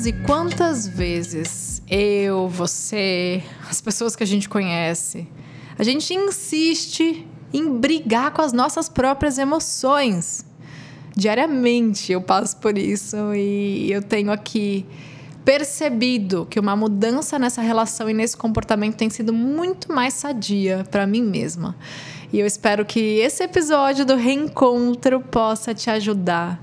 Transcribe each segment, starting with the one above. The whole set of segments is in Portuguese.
Quantas e quantas vezes eu, você, as pessoas que a gente conhece, a gente insiste em brigar com as nossas próprias emoções. Diariamente eu passo por isso e eu tenho aqui percebido que uma mudança nessa relação e nesse comportamento tem sido muito mais sadia para mim mesma. E eu espero que esse episódio do reencontro possa te ajudar.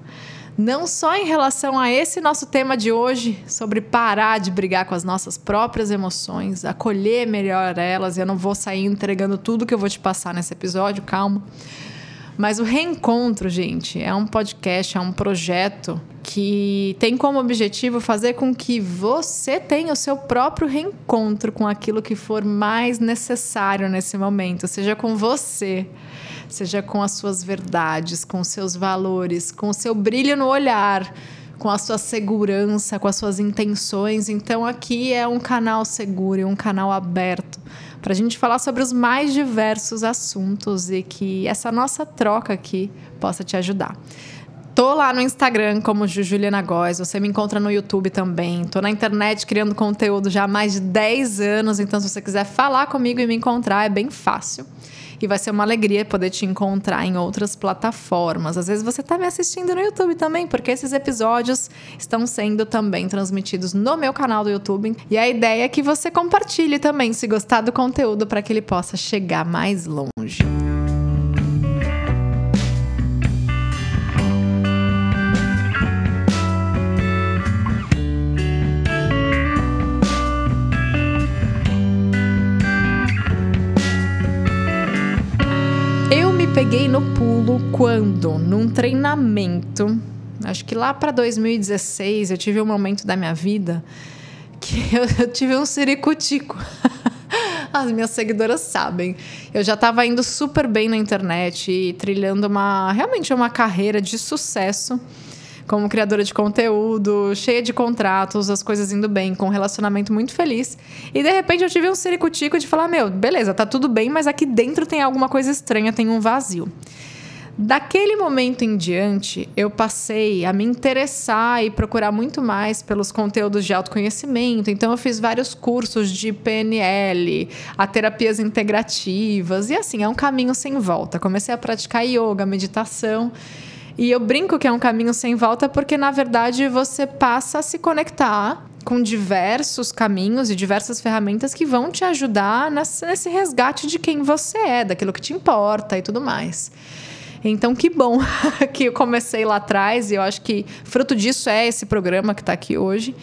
Não só em relação a esse nosso tema de hoje, sobre parar de brigar com as nossas próprias emoções, acolher melhor elas, eu não vou sair entregando tudo que eu vou te passar nesse episódio, calma. Mas o Reencontro, gente, é um podcast, é um projeto que tem como objetivo fazer com que você tenha o seu próprio reencontro com aquilo que for mais necessário nesse momento, seja com você, seja com as suas verdades, com os seus valores, com o seu brilho no olhar com a sua segurança, com as suas intenções. Então, aqui é um canal seguro, um canal aberto para a gente falar sobre os mais diversos assuntos e que essa nossa troca aqui possa te ajudar. Tô lá no Instagram como Juliana Góes, você me encontra no YouTube também. Tô na internet criando conteúdo já há mais de 10 anos, então se você quiser falar comigo e me encontrar, é bem fácil. E vai ser uma alegria poder te encontrar em outras plataformas. Às vezes você está me assistindo no YouTube também, porque esses episódios estão sendo também transmitidos no meu canal do YouTube. E a ideia é que você compartilhe também, se gostar do conteúdo, para que ele possa chegar mais longe. No pulo quando, num treinamento, acho que lá para 2016, eu tive um momento da minha vida que eu, eu tive um ciricutico. As minhas seguidoras sabem. Eu já estava indo super bem na internet e trilhando uma realmente uma carreira de sucesso como criadora de conteúdo, cheia de contratos, as coisas indo bem, com um relacionamento muito feliz. E de repente eu tive um ciricutico de falar: meu, beleza, tá tudo bem, mas aqui dentro tem alguma coisa estranha, tem um vazio. Daquele momento em diante, eu passei a me interessar e procurar muito mais pelos conteúdos de autoconhecimento. Então, eu fiz vários cursos de PNL, a terapias integrativas, e assim, é um caminho sem volta. Comecei a praticar yoga, meditação. E eu brinco que é um caminho sem volta porque, na verdade, você passa a se conectar com diversos caminhos e diversas ferramentas que vão te ajudar nesse resgate de quem você é, daquilo que te importa e tudo mais. Então, que bom que eu comecei lá atrás e eu acho que fruto disso é esse programa que está aqui hoje.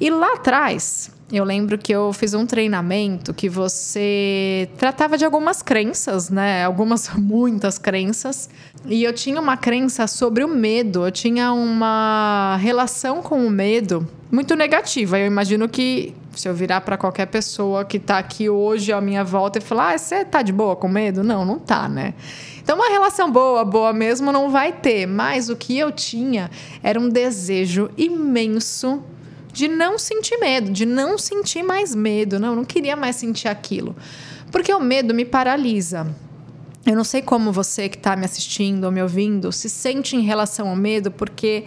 E lá atrás, eu lembro que eu fiz um treinamento que você tratava de algumas crenças, né? Algumas, muitas crenças. E eu tinha uma crença sobre o medo. Eu tinha uma relação com o medo muito negativa. Eu imagino que se eu virar para qualquer pessoa que está aqui hoje à minha volta e falar, ah, você tá de boa com medo? Não, não tá, né? Então, uma relação boa, boa mesmo, não vai ter. Mas o que eu tinha era um desejo imenso de não sentir medo, de não sentir mais medo. Não, não queria mais sentir aquilo. Porque o medo me paralisa. Eu não sei como você que está me assistindo ou me ouvindo se sente em relação ao medo, porque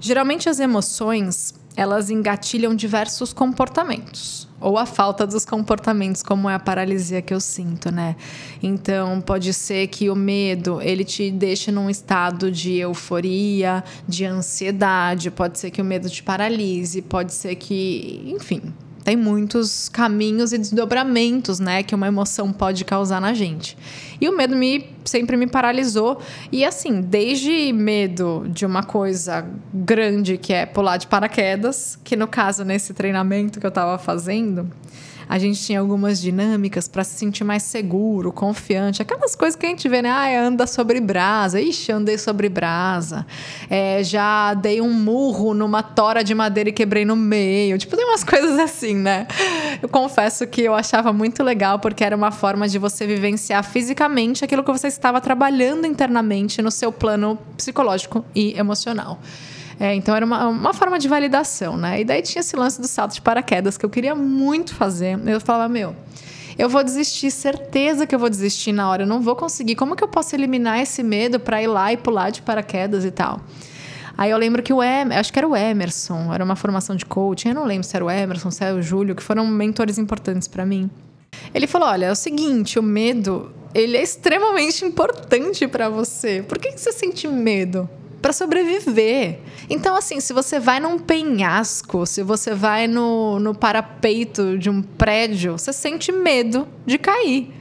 geralmente as emoções elas engatilham diversos comportamentos ou a falta dos comportamentos, como é a paralisia que eu sinto, né? Então, pode ser que o medo, ele te deixe num estado de euforia, de ansiedade, pode ser que o medo te paralise, pode ser que, enfim, tem muitos caminhos e desdobramentos, né, que uma emoção pode causar na gente. E o medo me sempre me paralisou e assim, desde medo de uma coisa grande que é pular de paraquedas, que no caso nesse treinamento que eu estava fazendo, a gente tinha algumas dinâmicas para se sentir mais seguro, confiante. Aquelas coisas que a gente vê, né? Ah, anda sobre brasa. Ixi, andei sobre brasa. É, já dei um murro numa tora de madeira e quebrei no meio. Tipo, tem umas coisas assim, né? Eu confesso que eu achava muito legal porque era uma forma de você vivenciar fisicamente aquilo que você estava trabalhando internamente no seu plano psicológico e emocional. É, então era uma, uma forma de validação, né? E daí tinha esse lance do salto de paraquedas que eu queria muito fazer. Eu falava, meu, eu vou desistir, certeza que eu vou desistir na hora, eu não vou conseguir. Como que eu posso eliminar esse medo para ir lá e pular de paraquedas e tal? Aí eu lembro que o Emerson, acho que era o Emerson, era uma formação de coaching, eu não lembro se era o Emerson, se era o Júlio, que foram mentores importantes para mim. Ele falou: olha, é o seguinte, o medo ele é extremamente importante para você. Por que, que você sente medo? Para sobreviver. Então, assim, se você vai num penhasco, se você vai no, no parapeito de um prédio, você sente medo de cair.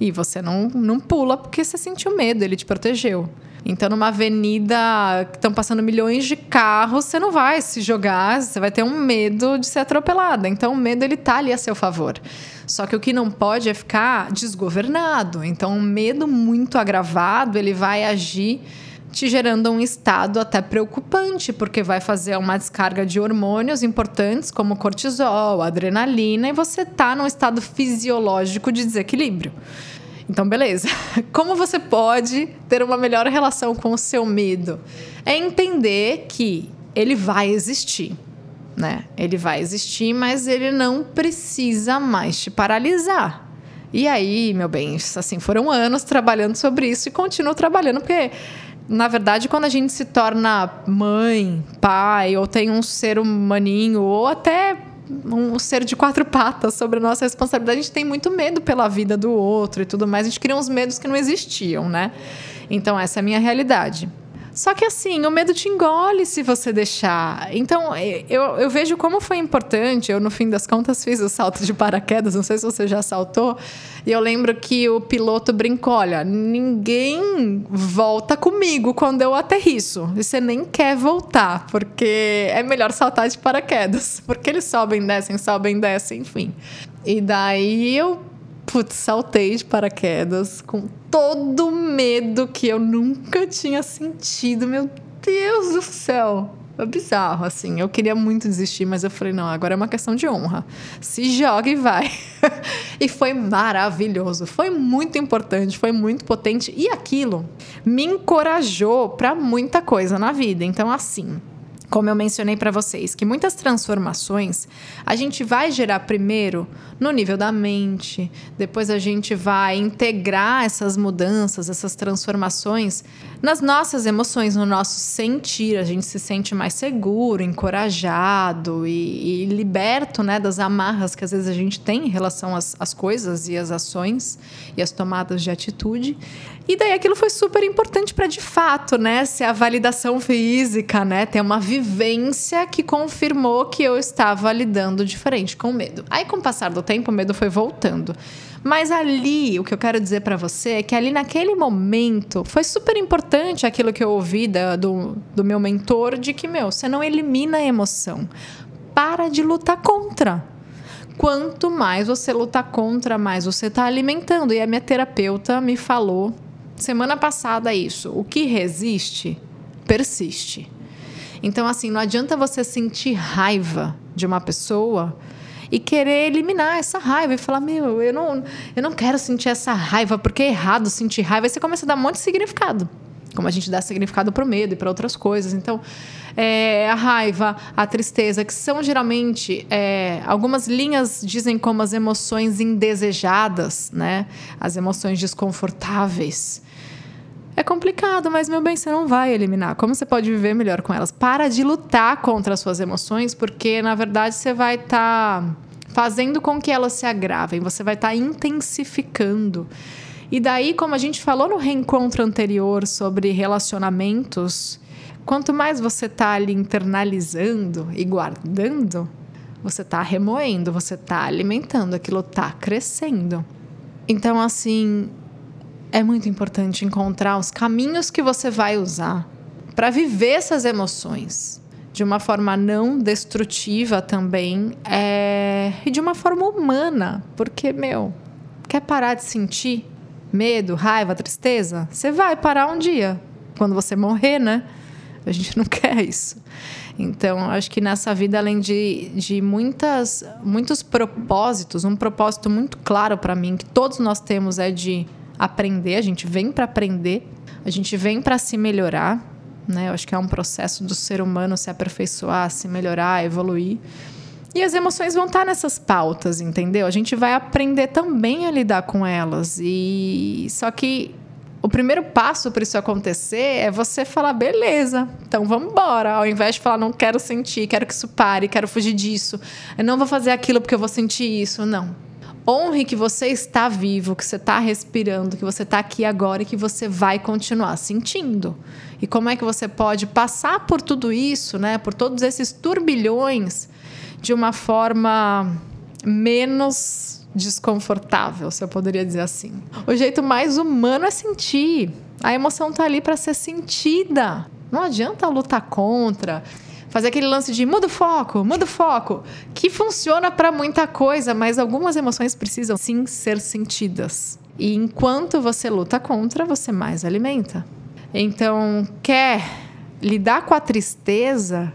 E você não, não pula porque você sentiu medo, ele te protegeu. Então, numa avenida que estão passando milhões de carros, você não vai se jogar, você vai ter um medo de ser atropelada. Então, o medo ele tá ali a seu favor. Só que o que não pode é ficar desgovernado. Então, um medo muito agravado, ele vai agir te gerando um estado até preocupante, porque vai fazer uma descarga de hormônios importantes como cortisol, adrenalina, e você tá num estado fisiológico de desequilíbrio. Então, beleza. Como você pode ter uma melhor relação com o seu medo? É entender que ele vai existir, né? Ele vai existir, mas ele não precisa mais te paralisar. E aí, meu bem, assim, foram anos trabalhando sobre isso e continuo trabalhando, porque na verdade, quando a gente se torna mãe, pai, ou tem um ser humaninho, ou até um ser de quatro patas sobre a nossa responsabilidade, a gente tem muito medo pela vida do outro e tudo mais. A gente cria uns medos que não existiam, né? Então, essa é a minha realidade. Só que assim, o medo te engole se você deixar. Então, eu, eu vejo como foi importante. Eu, no fim das contas, fiz o salto de paraquedas. Não sei se você já saltou. E eu lembro que o piloto brincou: olha, ninguém volta comigo quando eu aterriço. E você nem quer voltar, porque é melhor saltar de paraquedas. Porque eles sobem, descem, sobem, descem, enfim. E daí eu putz, saltei de paraquedas com todo o medo que eu nunca tinha sentido. Meu Deus do céu! É bizarro, assim. Eu queria muito desistir, mas eu falei, não, agora é uma questão de honra. Se joga e vai. e foi maravilhoso. Foi muito importante, foi muito potente. E aquilo me encorajou para muita coisa na vida. Então, assim, como eu mencionei para vocês, que muitas transformações a gente vai gerar primeiro no nível da mente, depois a gente vai integrar essas mudanças, essas transformações nas nossas emoções, no nosso sentir. A gente se sente mais seguro, encorajado e, e liberto né, das amarras que às vezes a gente tem em relação às, às coisas e às ações e às tomadas de atitude. E daí aquilo foi super importante para de fato, né, ser a validação física, né, ter uma vivência que confirmou que eu estava lidando diferente com o medo. Aí com o passar do tempo o medo foi voltando. Mas ali, o que eu quero dizer para você é que ali naquele momento foi super importante aquilo que eu ouvi da, do, do meu mentor de que, meu, você não elimina a emoção. Para de lutar contra quanto mais você lutar contra, mais você está alimentando. E a minha terapeuta me falou semana passada isso. O que resiste, persiste. Então, assim, não adianta você sentir raiva de uma pessoa e querer eliminar essa raiva e falar: Meu, eu não, eu não quero sentir essa raiva porque é errado sentir raiva. Aí você começa a dar um monte de significado. Como a gente dá significado para o medo e para outras coisas. Então, é, a raiva, a tristeza, que são geralmente. É, algumas linhas dizem como as emoções indesejadas, né? As emoções desconfortáveis. É complicado, mas meu bem, você não vai eliminar. Como você pode viver melhor com elas? Para de lutar contra as suas emoções, porque na verdade você vai estar tá fazendo com que elas se agravem, você vai estar tá intensificando. E daí, como a gente falou no reencontro anterior sobre relacionamentos, quanto mais você está ali internalizando e guardando, você está remoendo, você está alimentando, aquilo está crescendo. Então, assim, é muito importante encontrar os caminhos que você vai usar para viver essas emoções de uma forma não destrutiva também é... e de uma forma humana, porque meu, quer parar de sentir medo, raiva, tristeza? Você vai parar um dia quando você morrer, né? A gente não quer isso. Então, acho que nessa vida, além de, de muitas, muitos propósitos, um propósito muito claro para mim que todos nós temos é de aprender, a gente vem para aprender, a gente vem para se melhorar, né? Eu acho que é um processo do ser humano se aperfeiçoar, se melhorar, evoluir. E as emoções vão estar nessas pautas, entendeu? A gente vai aprender também a lidar com elas. E só que o primeiro passo para isso acontecer é você falar, beleza, então vamos embora. Ao invés de falar, não quero sentir, quero que isso pare, quero fugir disso, eu não vou fazer aquilo porque eu vou sentir isso. Não. Honre que você está vivo, que você está respirando, que você está aqui agora e que você vai continuar sentindo. E como é que você pode passar por tudo isso, né? Por todos esses turbilhões de uma forma menos desconfortável, se eu poderia dizer assim. O jeito mais humano é sentir. A emoção está ali para ser sentida. Não adianta lutar contra, fazer aquele lance de muda o foco, muda o foco, que funciona para muita coisa, mas algumas emoções precisam sim ser sentidas. E enquanto você luta contra, você mais alimenta. Então, quer lidar com a tristeza?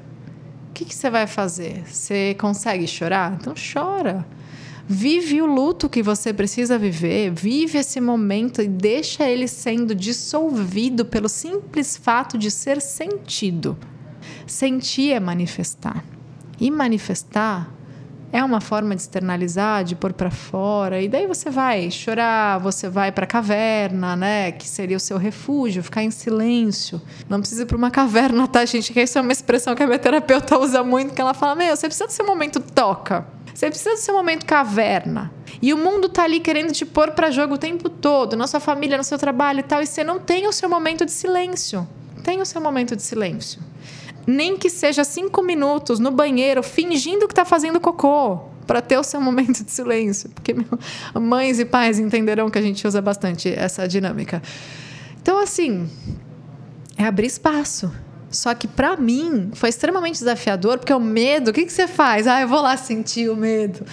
O que, que você vai fazer? Você consegue chorar? Então chora. Vive o luto que você precisa viver, vive esse momento e deixa ele sendo dissolvido pelo simples fato de ser sentido. Sentir é manifestar. E manifestar é uma forma de externalizar, de pôr para fora. E daí você vai chorar, você vai para a caverna, né? Que seria o seu refúgio, ficar em silêncio. Não precisa ir para uma caverna, tá, gente? Que isso é uma expressão que a minha terapeuta usa muito, que ela fala: Meu, você precisa do seu momento toca. Você precisa do seu momento caverna. E o mundo tá ali querendo te pôr para jogo o tempo todo, na sua família, no seu trabalho e tal, e você não tem o seu momento de silêncio. Tem o seu momento de silêncio. Nem que seja cinco minutos no banheiro, fingindo que está fazendo cocô, para ter o seu momento de silêncio. Porque mães e pais entenderão que a gente usa bastante essa dinâmica. Então, assim, é abrir espaço. Só que para mim foi extremamente desafiador, porque o medo, o que, que você faz? Ah, eu vou lá sentir o medo.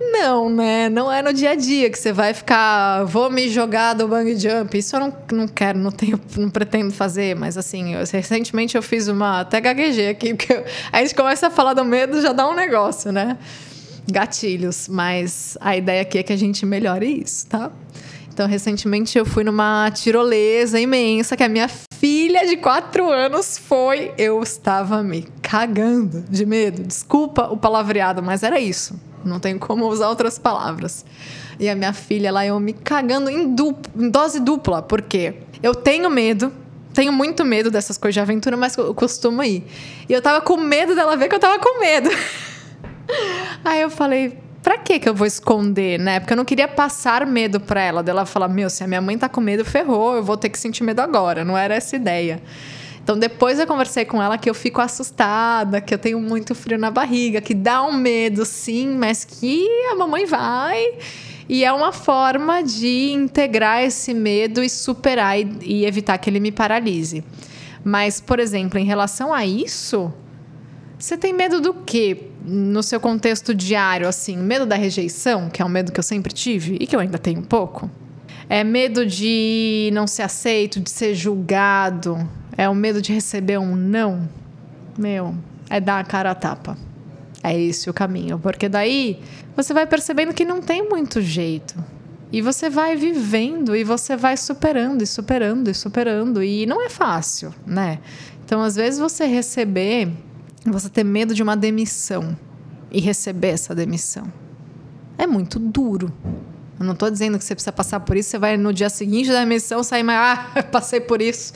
Não, né? Não é no dia a dia que você vai ficar, vou me jogar do bang jump. Isso eu não, não quero, não tenho, não pretendo fazer, mas assim, eu, recentemente eu fiz uma. Até gaguejei aqui, porque eu, a gente começa a falar do medo, já dá um negócio, né? Gatilhos. Mas a ideia aqui é que a gente melhore isso, tá? Então, recentemente eu fui numa tirolesa imensa que a minha filha de quatro anos foi. Eu estava me cagando de medo. Desculpa o palavreado, mas era isso. Não tenho como usar outras palavras. E a minha filha lá, eu me cagando em, duplo, em dose dupla, porque eu tenho medo, tenho muito medo dessas coisas de aventura, mas eu costumo ir. E eu tava com medo dela ver que eu tava com medo. Aí eu falei, pra que que eu vou esconder, né? Porque eu não queria passar medo pra ela. Dela falar, meu, se a minha mãe tá com medo, ferrou, eu vou ter que sentir medo agora. Não era essa ideia. Então, depois eu conversei com ela que eu fico assustada, que eu tenho muito frio na barriga, que dá um medo, sim, mas que a mamãe vai. E é uma forma de integrar esse medo e superar e, e evitar que ele me paralise. Mas, por exemplo, em relação a isso, você tem medo do quê? No seu contexto diário, assim, medo da rejeição, que é um medo que eu sempre tive e que eu ainda tenho um pouco. É medo de não ser aceito, de ser julgado. É o medo de receber um não. Meu, é dar a cara a tapa. É esse o caminho. Porque daí você vai percebendo que não tem muito jeito. E você vai vivendo e você vai superando e superando e superando. E não é fácil, né? Então, às vezes, você receber você ter medo de uma demissão e receber essa demissão. É muito duro. Eu não estou dizendo que você precisa passar por isso, você vai no dia seguinte da demissão sair mais, ah, passei por isso,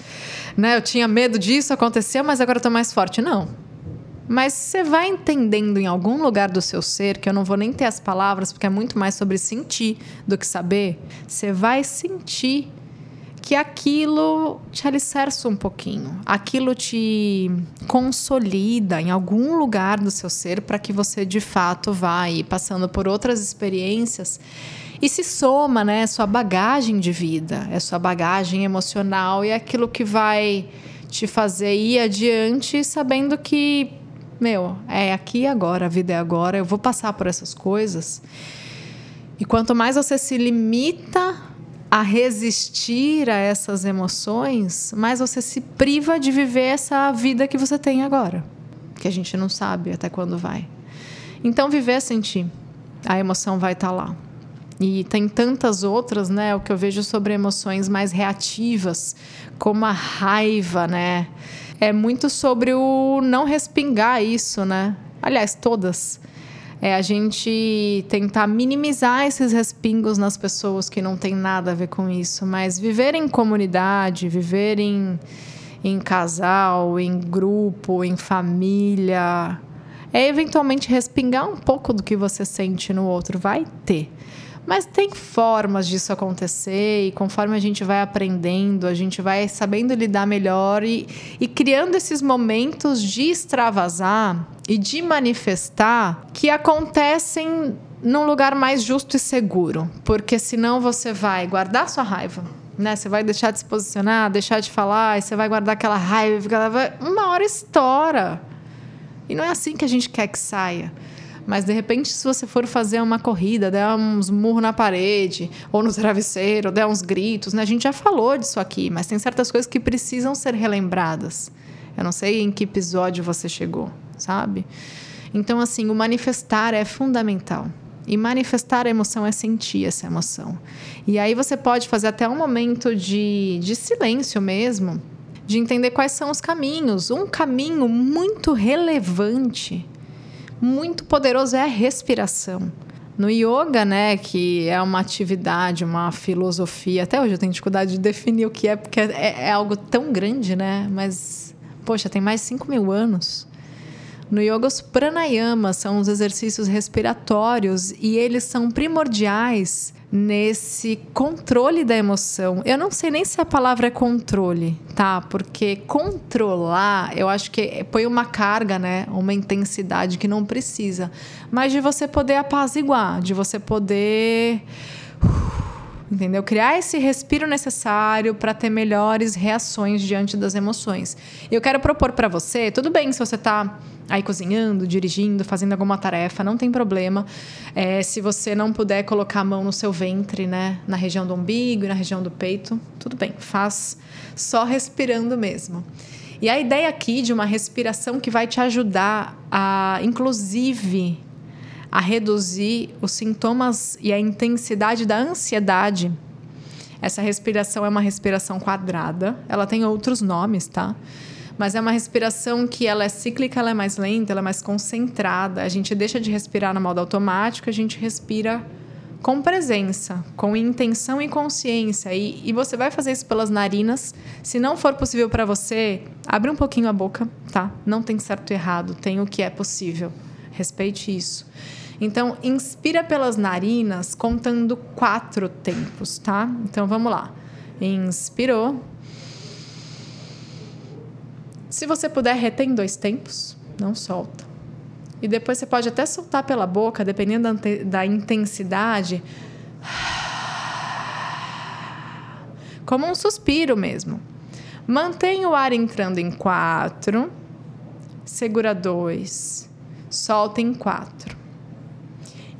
né? Eu tinha medo disso, aconteceu, mas agora estou mais forte. Não. Mas você vai entendendo em algum lugar do seu ser, que eu não vou nem ter as palavras, porque é muito mais sobre sentir do que saber. Você vai sentir que aquilo te alicerça um pouquinho, aquilo te consolida em algum lugar do seu ser para que você de fato vá aí passando por outras experiências e se soma, né, sua bagagem de vida, é sua bagagem emocional e é aquilo que vai te fazer ir adiante sabendo que, meu, é aqui e agora, a vida é agora, eu vou passar por essas coisas. E quanto mais você se limita a resistir a essas emoções, mais você se priva de viver essa vida que você tem agora, que a gente não sabe até quando vai. Então, viver é sentir. A emoção vai estar tá lá. E tem tantas outras, né? O que eu vejo sobre emoções mais reativas, como a raiva, né? É muito sobre o não respingar isso, né? Aliás, todas É a gente tentar minimizar esses respingos nas pessoas que não tem nada a ver com isso, mas viver em comunidade, viver em, em casal, em grupo, em família, é eventualmente respingar um pouco do que você sente no outro. Vai ter. Mas tem formas disso acontecer, e conforme a gente vai aprendendo, a gente vai sabendo lidar melhor e, e criando esses momentos de extravasar e de manifestar que acontecem num lugar mais justo e seguro. Porque senão você vai guardar sua raiva, né? Você vai deixar de se posicionar, deixar de falar, e você vai guardar aquela raiva, uma hora estoura. E não é assim que a gente quer que saia. Mas de repente, se você for fazer uma corrida, der uns murros na parede, ou no travesseiro, der uns gritos, né? A gente já falou disso aqui, mas tem certas coisas que precisam ser relembradas. Eu não sei em que episódio você chegou, sabe? Então, assim, o manifestar é fundamental. E manifestar a emoção é sentir essa emoção. E aí você pode fazer até um momento de, de silêncio mesmo, de entender quais são os caminhos. Um caminho muito relevante muito poderoso é a respiração. No yoga, né, que é uma atividade, uma filosofia, até hoje eu tenho dificuldade de definir o que é, porque é, é algo tão grande, né? Mas, poxa, tem mais de 5 mil anos. No yoga, os pranayamas são os exercícios respiratórios e eles são primordiais nesse controle da emoção. Eu não sei nem se a palavra é controle, tá? Porque controlar, eu acho que põe uma carga, né? Uma intensidade que não precisa. Mas de você poder apaziguar, de você poder. Entendeu? Criar esse respiro necessário para ter melhores reações diante das emoções. Eu quero propor para você, tudo bem se você está aí cozinhando, dirigindo, fazendo alguma tarefa, não tem problema. É, se você não puder colocar a mão no seu ventre, né, na região do umbigo e na região do peito, tudo bem, faz só respirando mesmo. E a ideia aqui de uma respiração que vai te ajudar a, inclusive, a reduzir os sintomas e a intensidade da ansiedade. Essa respiração é uma respiração quadrada, ela tem outros nomes, tá? mas é uma respiração que ela é cíclica, ela é mais lenta, ela é mais concentrada. A gente deixa de respirar no modo automático, a gente respira com presença, com intenção e consciência. E, e você vai fazer isso pelas narinas. Se não for possível para você, abre um pouquinho a boca, tá? Não tem certo e errado, tem o que é possível. Respeite isso. Então, inspira pelas narinas, contando quatro tempos, tá? Então, vamos lá. Inspirou. Se você puder, retém dois tempos, não solta. E depois você pode até soltar pela boca, dependendo da, da intensidade. Como um suspiro mesmo. Mantenha o ar entrando em quatro, segura dois, solta em quatro.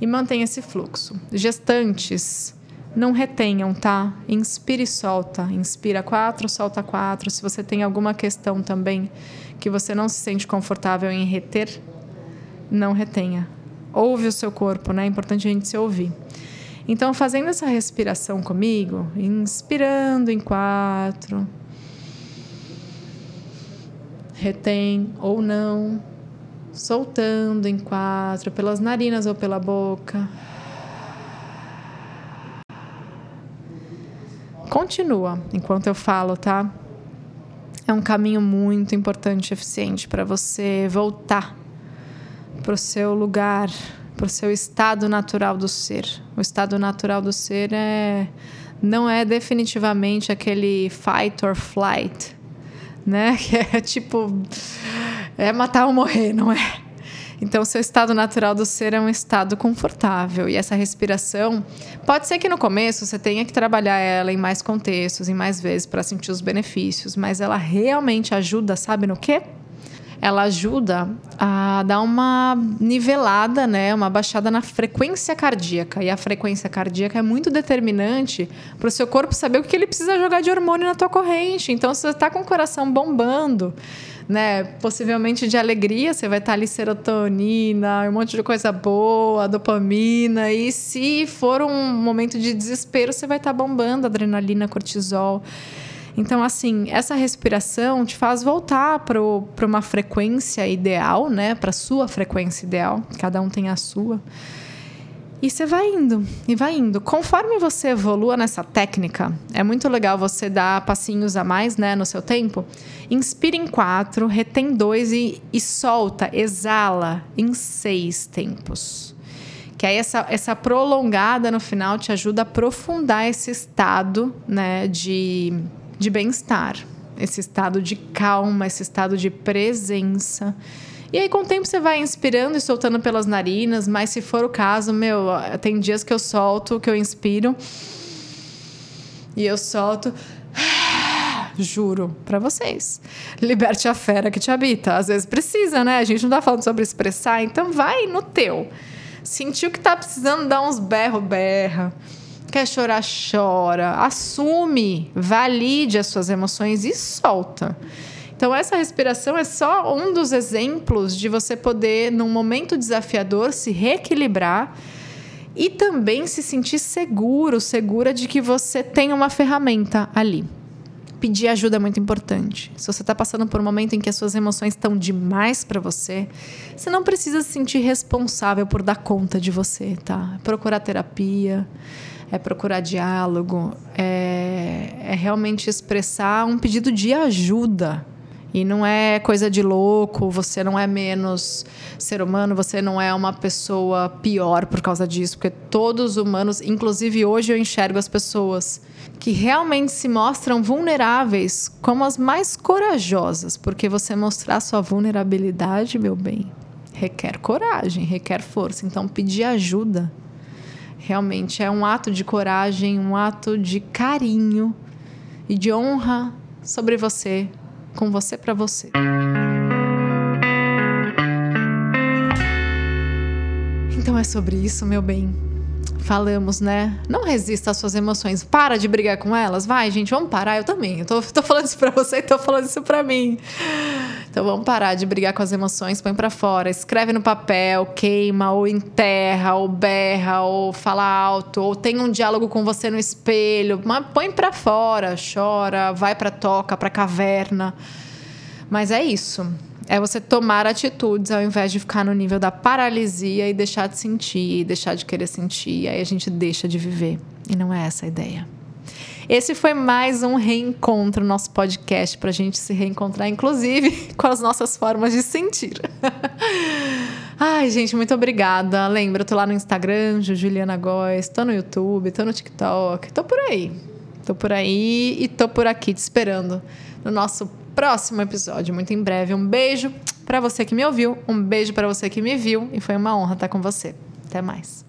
E mantenha esse fluxo. Gestantes, não retenham, tá? Inspira e solta. Inspira quatro, solta quatro. Se você tem alguma questão também que você não se sente confortável em reter, não retenha. Ouve o seu corpo, né? É importante a gente se ouvir. Então, fazendo essa respiração comigo, inspirando em quatro, retém ou não, soltando em quatro, pelas narinas ou pela boca. Continua enquanto eu falo, tá? É um caminho muito importante e eficiente para você voltar para o seu lugar, para o seu estado natural do ser. O estado natural do ser é não é definitivamente aquele fight or flight, né? Que é tipo é matar ou morrer, não é? Então, seu estado natural do ser é um estado confortável. E essa respiração, pode ser que no começo você tenha que trabalhar ela em mais contextos, em mais vezes, para sentir os benefícios, mas ela realmente ajuda, sabe no quê? Ela ajuda a dar uma nivelada, né, uma baixada na frequência cardíaca. E a frequência cardíaca é muito determinante para o seu corpo saber o que ele precisa jogar de hormônio na tua corrente. Então, se você está com o coração bombando, né, possivelmente de alegria, você vai estar tá ali serotonina, um monte de coisa boa, dopamina. E se for um momento de desespero, você vai estar tá bombando adrenalina, cortisol. Então, assim, essa respiração te faz voltar para uma frequência ideal, né? Para sua frequência ideal. Cada um tem a sua. E você vai indo, e vai indo. Conforme você evolua nessa técnica, é muito legal você dar passinhos a mais, né, no seu tempo. Inspira em quatro, retém dois e, e solta, exala em seis tempos. Que aí essa, essa prolongada no final te ajuda a aprofundar esse estado, né, de, de bem-estar, esse estado de calma, esse estado de presença. E aí, com o tempo, você vai inspirando e soltando pelas narinas, mas se for o caso, meu, tem dias que eu solto, que eu inspiro e eu solto. Juro para vocês. Liberte a fera que te habita. Às vezes precisa, né? A gente não tá falando sobre expressar, então vai no teu. Sentiu que tá precisando dar uns berro, berra. Quer chorar, chora. Assume, valide as suas emoções e solta. Então, essa respiração é só um dos exemplos de você poder, num momento desafiador, se reequilibrar e também se sentir seguro, segura de que você tem uma ferramenta ali. Pedir ajuda é muito importante. Se você está passando por um momento em que as suas emoções estão demais para você, você não precisa se sentir responsável por dar conta de você, tá? Procurar terapia, é procurar diálogo, é, é realmente expressar um pedido de ajuda e não é coisa de louco, você não é menos ser humano, você não é uma pessoa pior por causa disso, porque todos os humanos, inclusive hoje eu enxergo as pessoas que realmente se mostram vulneráveis como as mais corajosas, porque você mostrar sua vulnerabilidade, meu bem, requer coragem, requer força. Então pedir ajuda realmente é um ato de coragem, um ato de carinho e de honra sobre você, com você para você. Então é sobre isso, meu bem. Falamos, né? Não resista às suas emoções. Para de brigar com elas. Vai, gente, vamos parar. Eu também. Eu tô, tô falando isso pra você e tô falando isso pra mim. Então vamos parar de brigar com as emoções, põe para fora, escreve no papel, queima, ou enterra, ou berra, ou fala alto, ou tem um diálogo com você no espelho, mas põe para fora, chora, vai para toca, para caverna. Mas é isso. É você tomar atitudes ao invés de ficar no nível da paralisia e deixar de sentir, deixar de querer sentir. Aí a gente deixa de viver. E não é essa a ideia. Esse foi mais um reencontro, nosso podcast, para a gente se reencontrar, inclusive com as nossas formas de sentir. Ai, gente, muito obrigada. Lembra, eu tô lá no Instagram, Juliana Góes, tô no YouTube, tô no TikTok, tô por aí. Tô por aí e tô por aqui te esperando no nosso próximo episódio, muito em breve. Um beijo para você que me ouviu, um beijo para você que me viu e foi uma honra estar com você. Até mais.